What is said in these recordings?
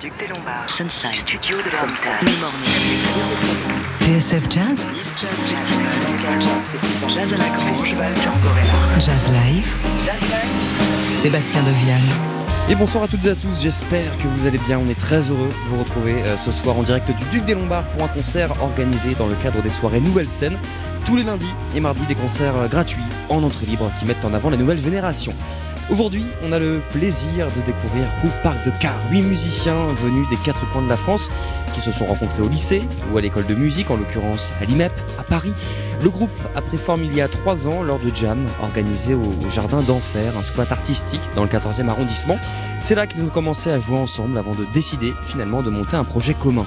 Duc des Lombards, Sunside, Studio de Sunside, TSF Jazz, Jazz à la Grange, Jazz Live, Sébastien Devial. Et bonsoir à toutes et à tous, j'espère que vous allez bien. On est très heureux de vous retrouver euh, ce soir en direct du Duc des Lombards pour un concert organisé dans le cadre des soirées Nouvelle Scène. Tous les lundis et mardis, des concerts euh, gratuits en entrée libre qui mettent en avant la nouvelle génération. Aujourd'hui, on a le plaisir de découvrir Groupe Parc de Car, huit musiciens venus des quatre coins de la France qui se sont rencontrés au lycée ou à l'école de musique, en l'occurrence à l'IMEP, à Paris. Le groupe a pris forme il y a trois ans lors de Jam, organisé au Jardin d'Enfer, un squat artistique dans le 14e arrondissement. C'est là qu'ils ont commencé à jouer ensemble avant de décider finalement de monter un projet commun.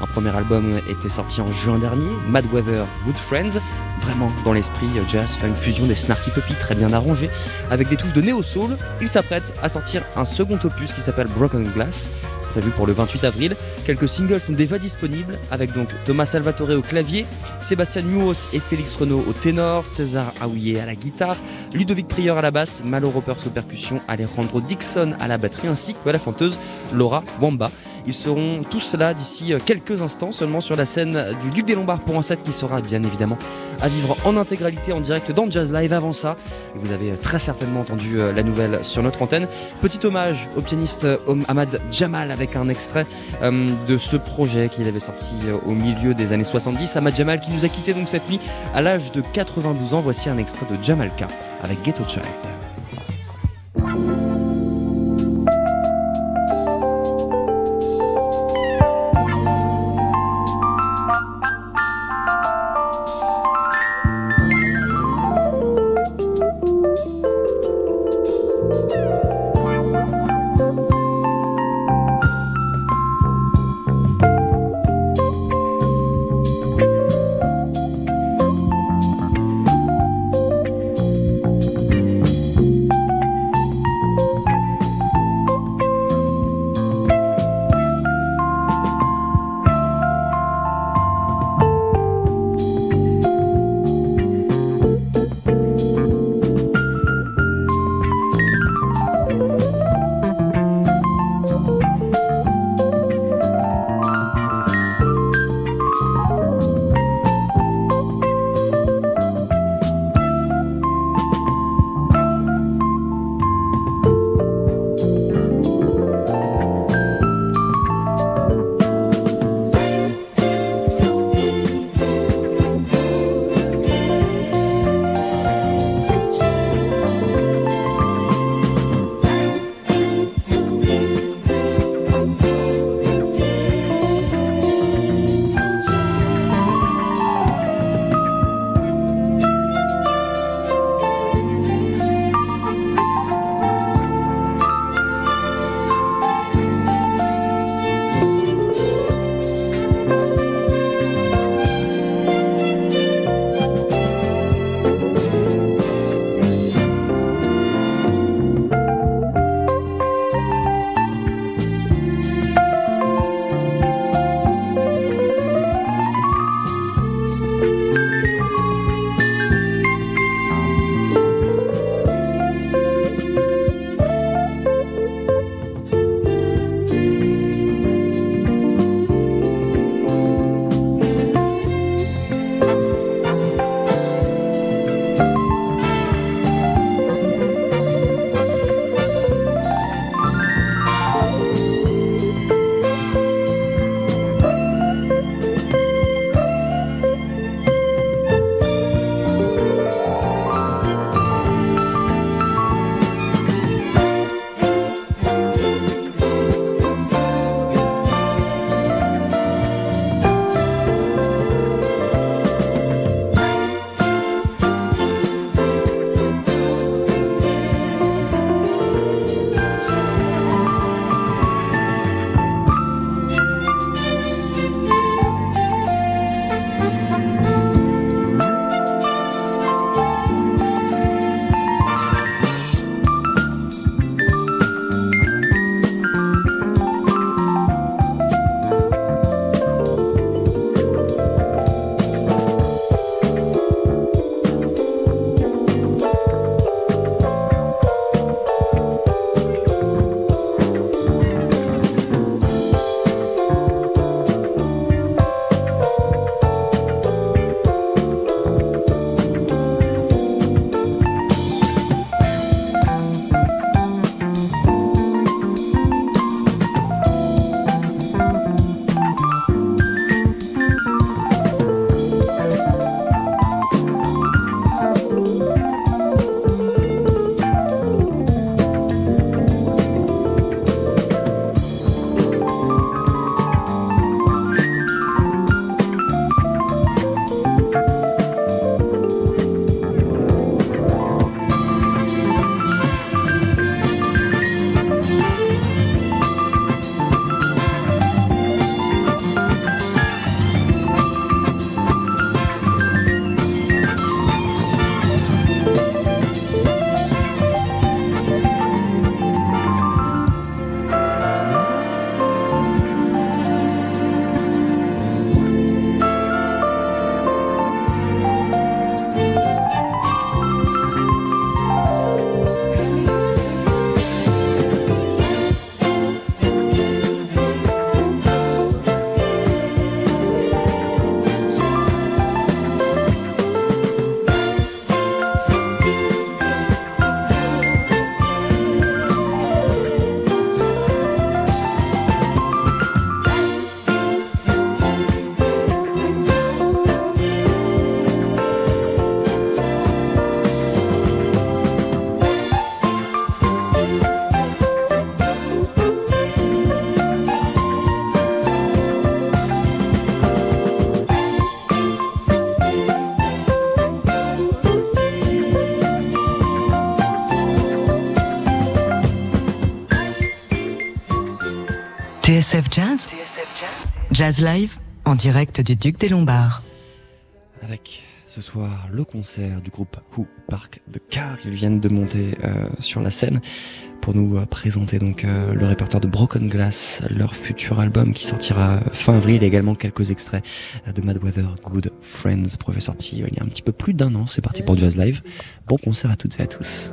Un premier album était sorti en juin dernier, Mad Weather, Good Friends, vraiment dans l'esprit jazz, funk, fusion des snarky puppy très bien arrangés, avec des touches de néo-soul. Il s'apprête à sortir un second opus qui s'appelle Broken Glass, prévu pour le 28 avril. Quelques singles sont déjà disponibles, avec donc Thomas Salvatore au clavier, Sébastien Nuos et Félix Renault au ténor, César Aouillet à la guitare, Ludovic Prieur à la basse, Malo Ropers aux percussions, Alejandro Dixon à la batterie, ainsi que la chanteuse Laura Wamba. Ils seront tous là d'ici euh, quelques instants seulement sur la scène du Duc des Lombards pour un set qui sera bien évidemment à vivre en intégralité en direct dans Jazz Live avant ça. Vous avez euh, très certainement entendu euh, la nouvelle sur notre antenne. Petit hommage au pianiste Ahmad Jamal avec un extrait de ce projet qu'il avait sorti au milieu des années 70. Ahmad Jamal qui nous a quitté donc cette nuit à l'âge de 92 ans. Voici un extrait de Jamalka avec Ghetto Child. TSF Jazz Jazz Live en direct du Duc des Lombards. Avec ce soir le concert du groupe Who Park de Car. Ils viennent de monter euh, sur la scène pour nous euh, présenter donc euh, le répertoire de Broken Glass, leur futur album qui sortira fin avril et également quelques extraits de Mad Weather Good Friends, projet sorti il y a un petit peu plus d'un an. C'est parti pour Jazz Live. Bon concert à toutes et à tous.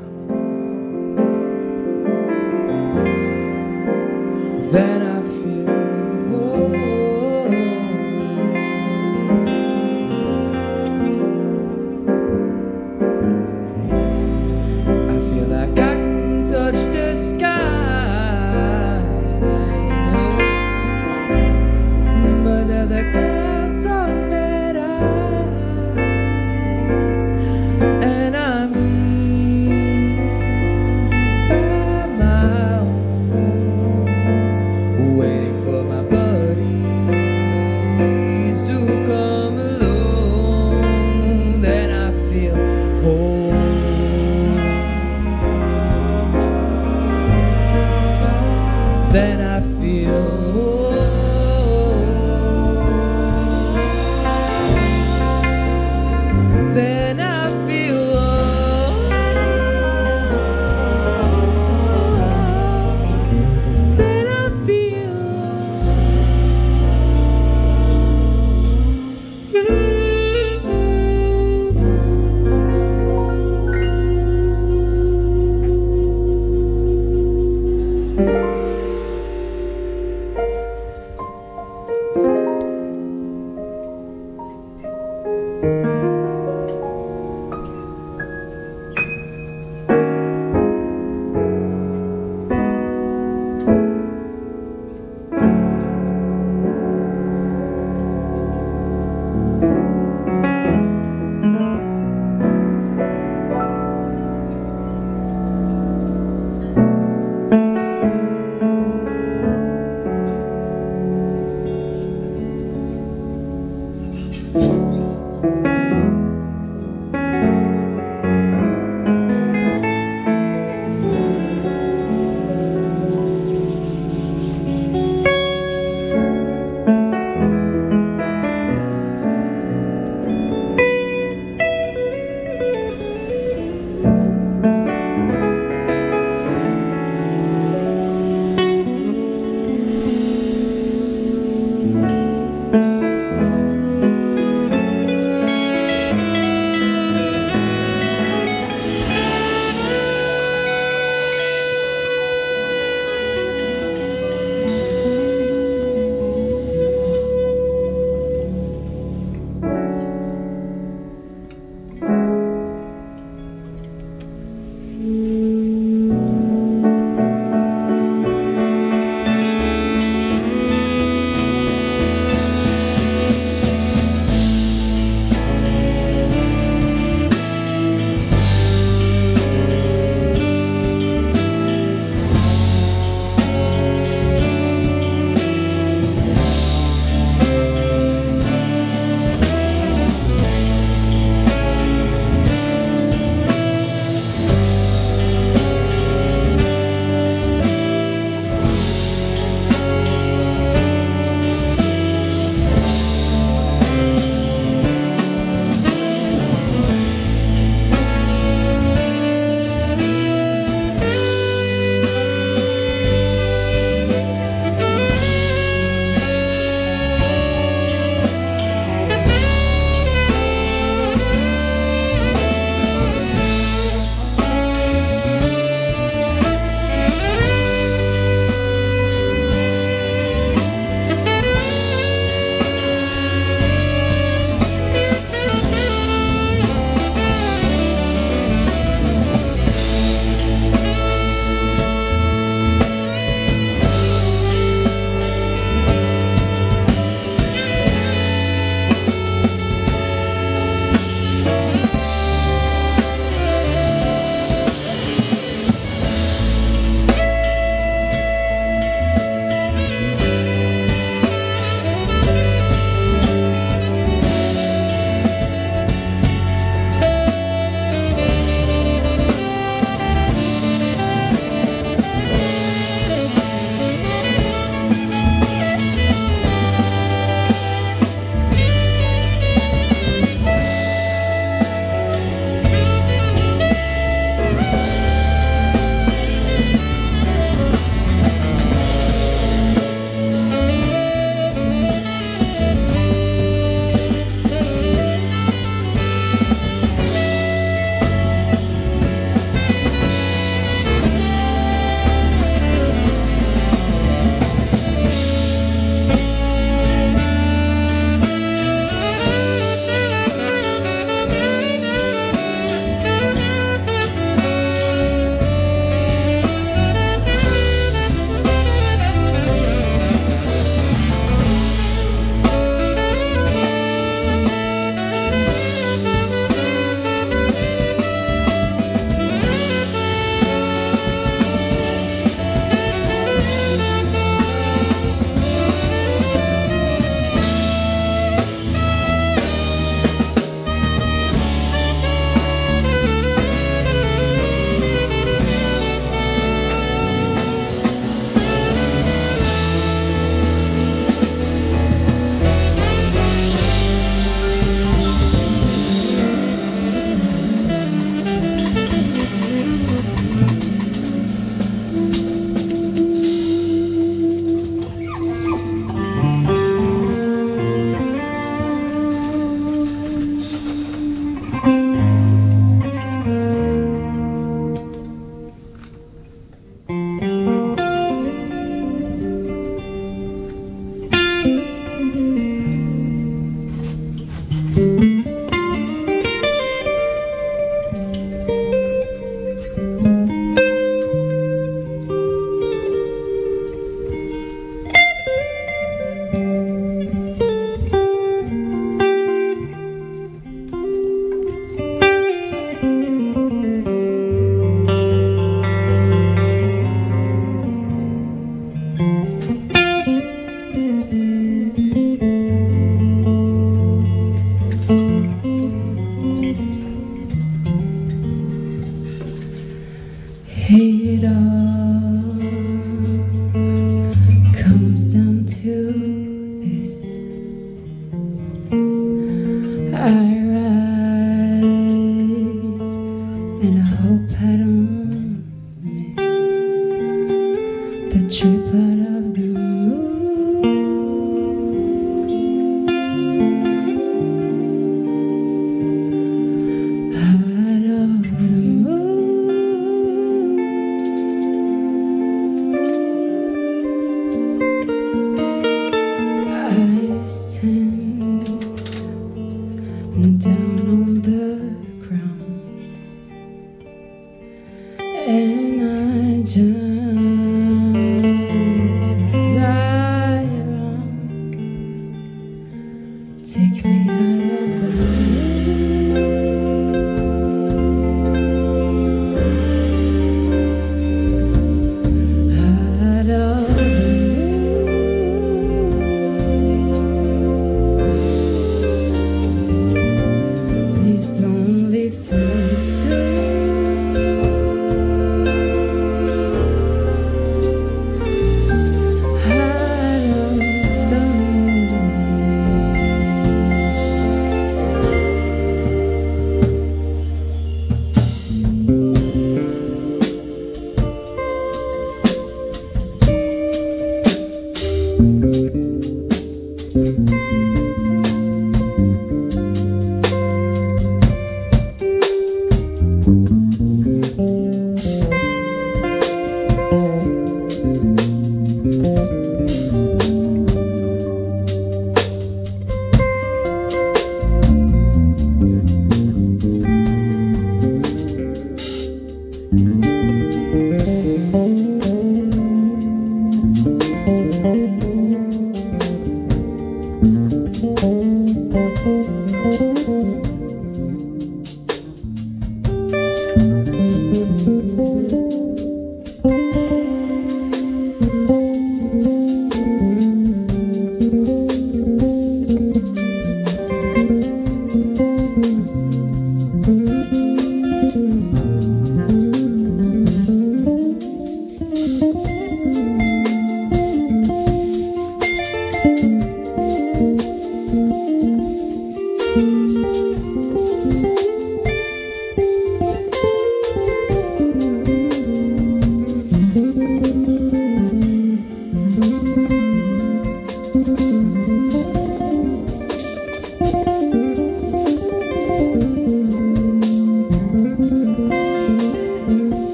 hate us.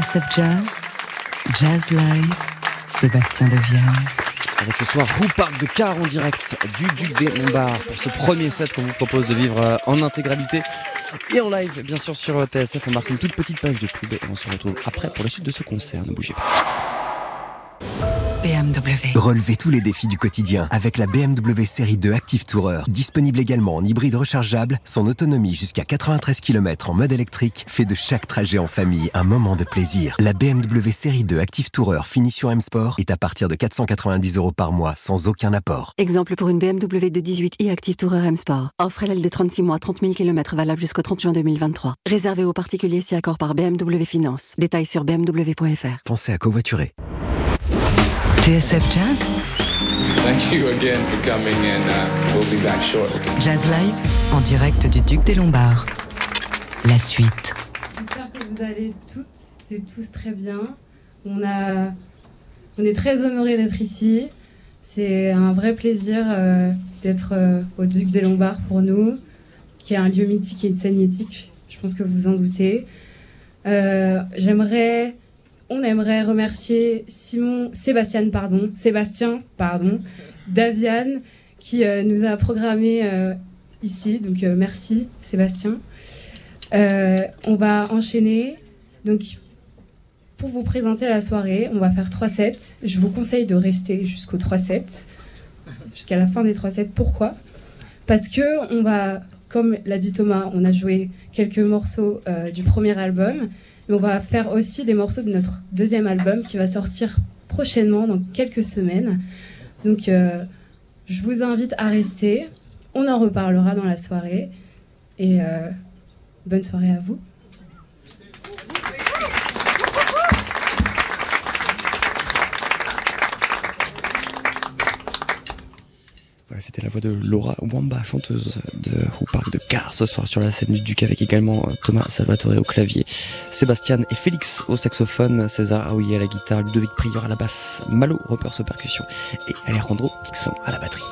TSF Jazz, Jazz Live, Sébastien Devienne. Avec ce soir Who Park de Car en direct du Duc des Lombards pour ce premier set qu'on vous propose de vivre euh, en intégralité et en live bien sûr sur TSF. On marque une toute petite page de pub et on se retrouve après pour la suite de ce concert. Ne bougez pas. BMW. Relevez tous les défis du quotidien avec la BMW série 2 Active Tourer. Disponible également en hybride rechargeable, son autonomie jusqu'à 93 km en mode électrique fait de chaque trajet en famille un moment de plaisir. La BMW série 2 Active Tourer finition M Sport est à partir de 490 euros par mois sans aucun apport. Exemple pour une BMW de 18 i Active Tourer M Sport. Offre LLD 36 mois, 30 000 km valable jusqu'au 30 juin 2023. Réservé aux particuliers si accord par BMW Finance. Détails sur bmw.fr. Pensez à covoiturer. TSF Jazz Thank you again for coming and uh, we'll be back shortly. Jazz Live en direct du Duc des Lombards. La suite. J'espère que vous allez toutes et tous très bien. On, a, on est très honorés d'être ici. C'est un vrai plaisir euh, d'être euh, au Duc des Lombards pour nous, qui est un lieu mythique et une scène mythique. Je pense que vous vous en doutez. Euh, J'aimerais on aimerait remercier Simon, Sébastien, pardon, Sébastien, pardon, Daviane, qui euh, nous a programmé euh, ici. Donc euh, merci Sébastien. on va enchaîner. Donc pour vous présenter la soirée, on va faire 3 sets. Je vous conseille de rester jusqu'au 3 sets, jusqu'à la fin des 3 sets. Pourquoi? Parce que on va, comme l'a dit Thomas, on a joué quelques morceaux du premier album on va faire aussi des morceaux de notre deuxième album qui va sortir prochainement, dans quelques semaines. Donc, euh, je vous invite à rester. On en reparlera dans la soirée. Et euh, bonne soirée à vous. C'était la voix de Laura Wamba, chanteuse de Who Park de Car ce soir sur la scène du Duc avec également euh, Thomas Salvatore au clavier, Sébastien et Félix au saxophone, César Aouillet à la guitare, Ludovic Prieur à la basse, Malo Repers aux percussions et Alejandro Dixon à la batterie.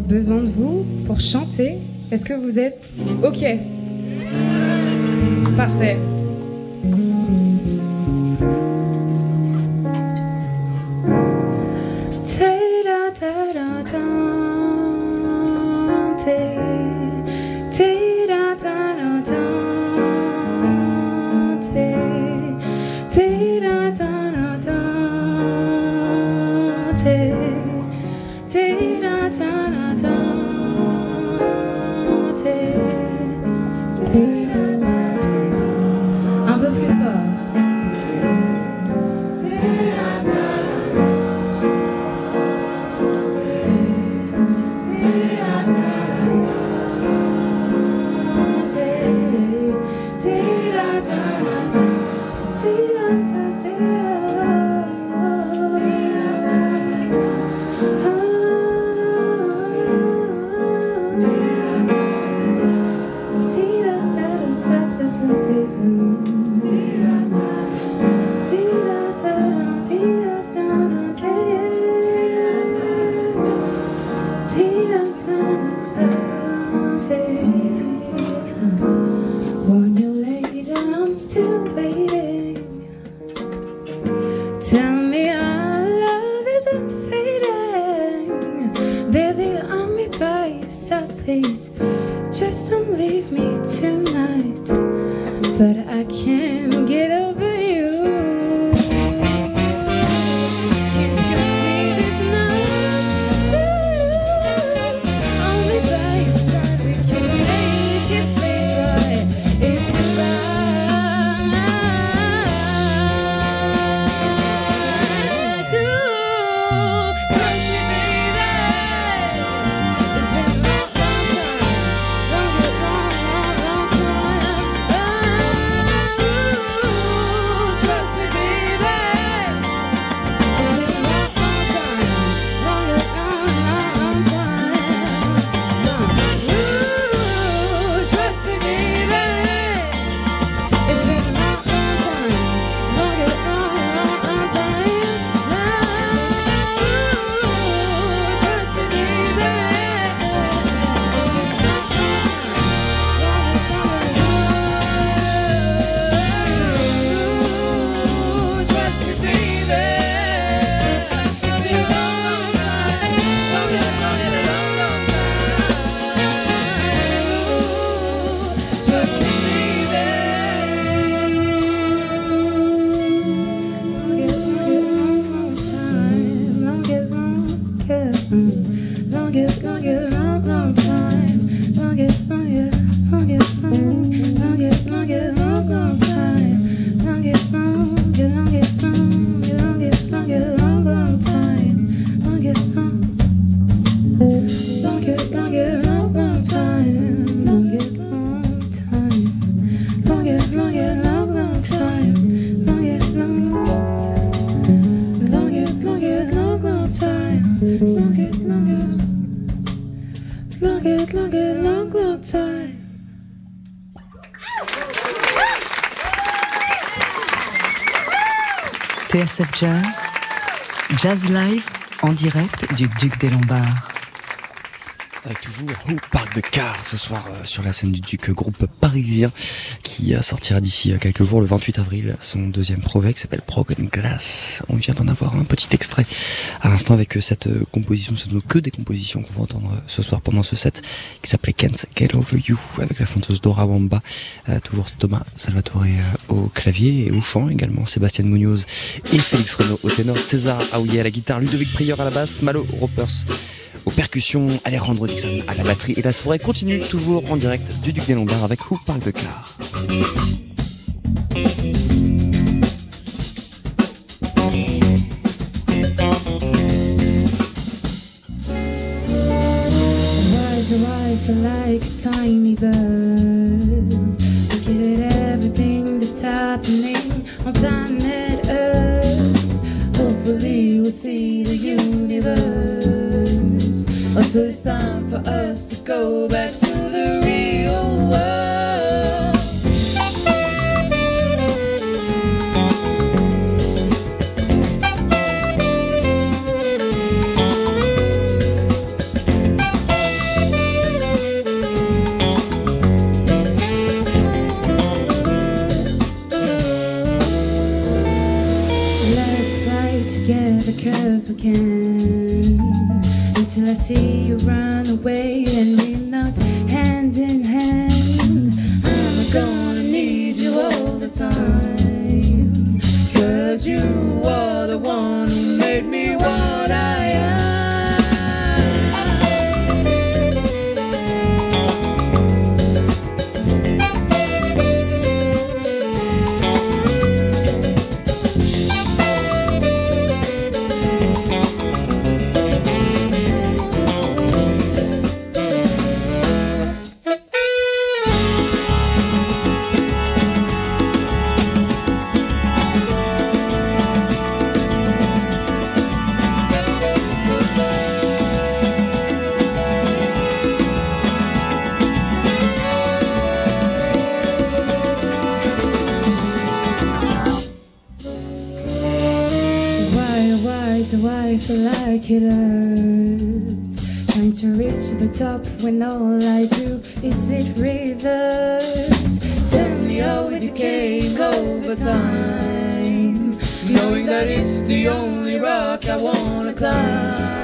Besoin de vous pour chanter. Est-ce que vous êtes OK? Parfait. Jazz, Jazz Live en direct du Duc des Lombards. Avec toujours au Parc de Car ce soir euh, sur la scène du Duc, groupe parisien qui euh, sortira d'ici euh, quelques jours, le 28 avril, son deuxième projet qui s'appelle Broken Glass. On vient d'en avoir un petit extrait à l'instant avec cette composition, ce ne que des compositions qu'on va entendre ce soir pendant ce set qui s'appelait Can't Get Over You avec la fanteuse Dora Wamba, toujours Thomas Salvatore au clavier et au chant également, Sébastien Munoz et Félix Renault au ténor, César Aouillet à la guitare, Ludovic Prieur à la basse, Malo Ropers aux percussions, Alejandro Dixon à la batterie. Et la soirée continue toujours en direct du Duc des avec Who de Car. Time for us to go back to Trying to reach the top when all I do is it reverse. Tell me how it came over time, knowing that it's the only rock I wanna climb.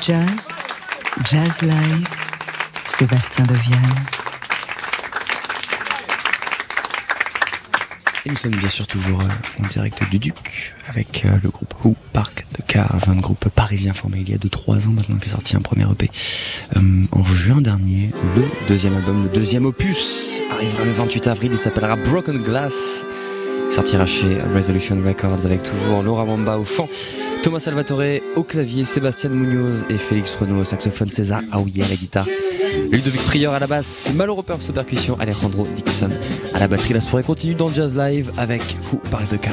Jazz, Jazz Live, Sébastien Devienne. Et nous sommes bien sûr toujours euh, en direct du Duc avec euh, le groupe Who Park de Car, un groupe parisien formé il y a 2-3 ans maintenant qui a sorti un premier EP euh, en juin dernier. Le deuxième album, le deuxième opus arrivera le 28 avril, il s'appellera Broken Glass. Sortira chez Resolution Records avec toujours Laura Mamba au chant, Thomas Salvatore au clavier, Sébastien Munoz et Félix Renaud au saxophone, César Aouye à la guitare. Ludovic Prieur à la basse, Maloro Perse percussion, Alejandro Dixon à la batterie. La soirée continue dans Jazz Live avec Who par de Car.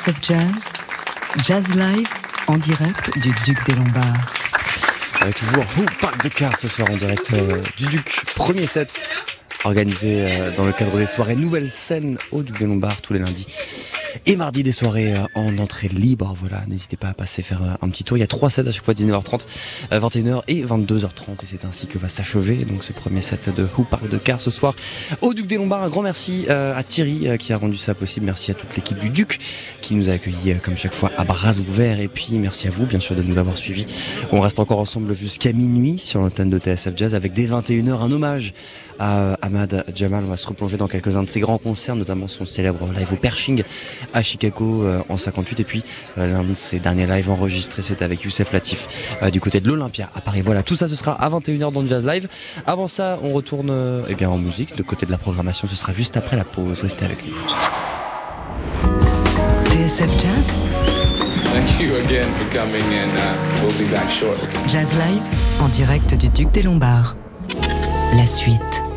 TSF Jazz, Jazz Live en direct du Duc des Lombards. Avec toujours Who Park de Car ce soir en direct euh, du Duc. Premier set organisé euh, dans le cadre des soirées Nouvelle Scène au Duc des Lombards tous les lundis. Et mardi des soirées euh, en entrée libre, voilà, n'hésitez pas à passer faire euh, un petit tour. Il y a trois sets à chaque fois, 19h30, 21h euh, et 22h30. Et c'est ainsi que va s'achever donc ce premier set de Who de Car ce soir au Duc des Lombards. Un grand merci à Thierry qui a rendu ça possible. Merci à toute l'équipe du Duc qui nous a accueillis comme chaque fois à bras ouverts. Et puis merci à vous bien sûr de nous avoir suivis. On reste encore ensemble jusqu'à minuit sur l'antenne de TSF Jazz avec des 21h un hommage à Ahmad Jamal. On va se replonger dans quelques-uns de ses grands concerts, notamment son célèbre live au Pershing Chicago euh, en 58 et puis euh, l'un de ses derniers lives enregistrés c'était avec Youssef Latif euh, du côté de l'Olympia à Paris. Voilà, tout ça ce sera à 21h dans le Jazz Live. Avant ça, on retourne eh bien en musique. De côté de la programmation, ce sera juste après la pause. Restez avec nous. TSF Jazz. Thank you again for coming and uh, we'll be back shortly. Jazz Live en direct du Duc des Lombards. La suite.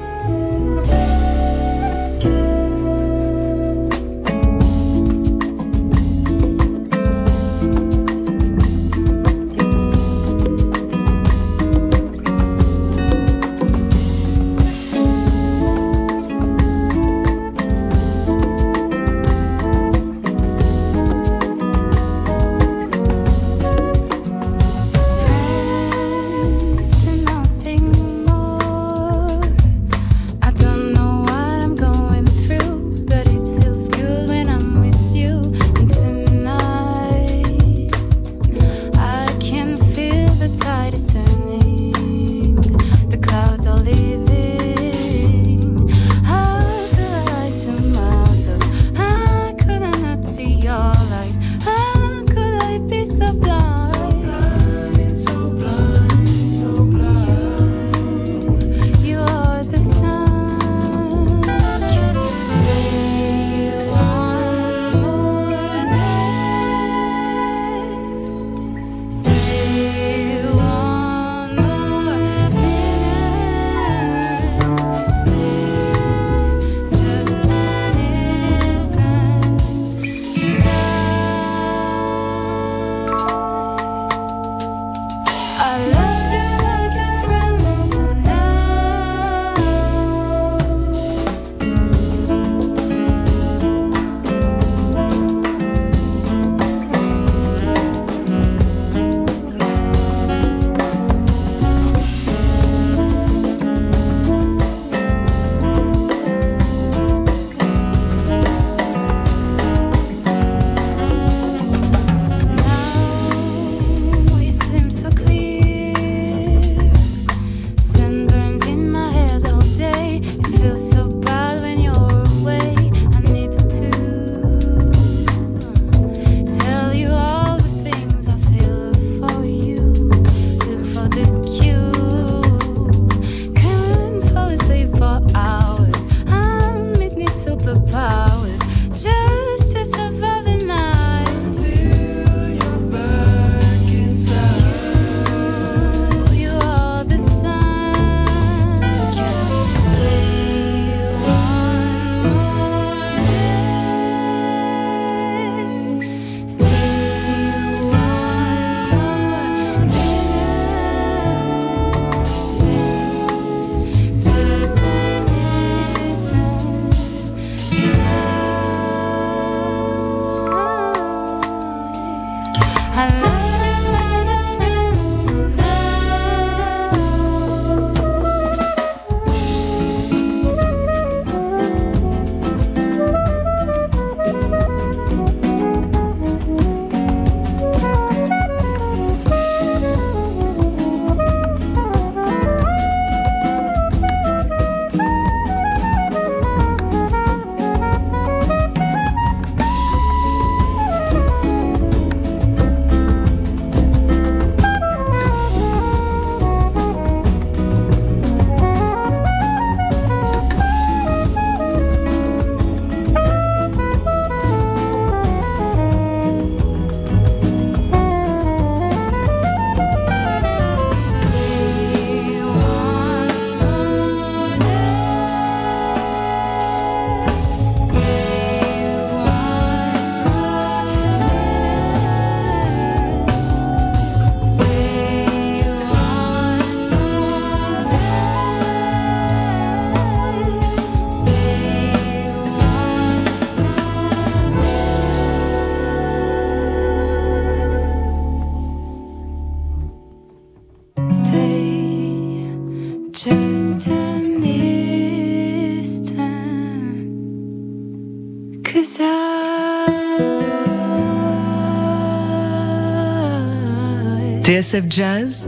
Jazz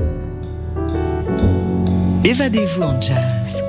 Évadez-vous en jazz.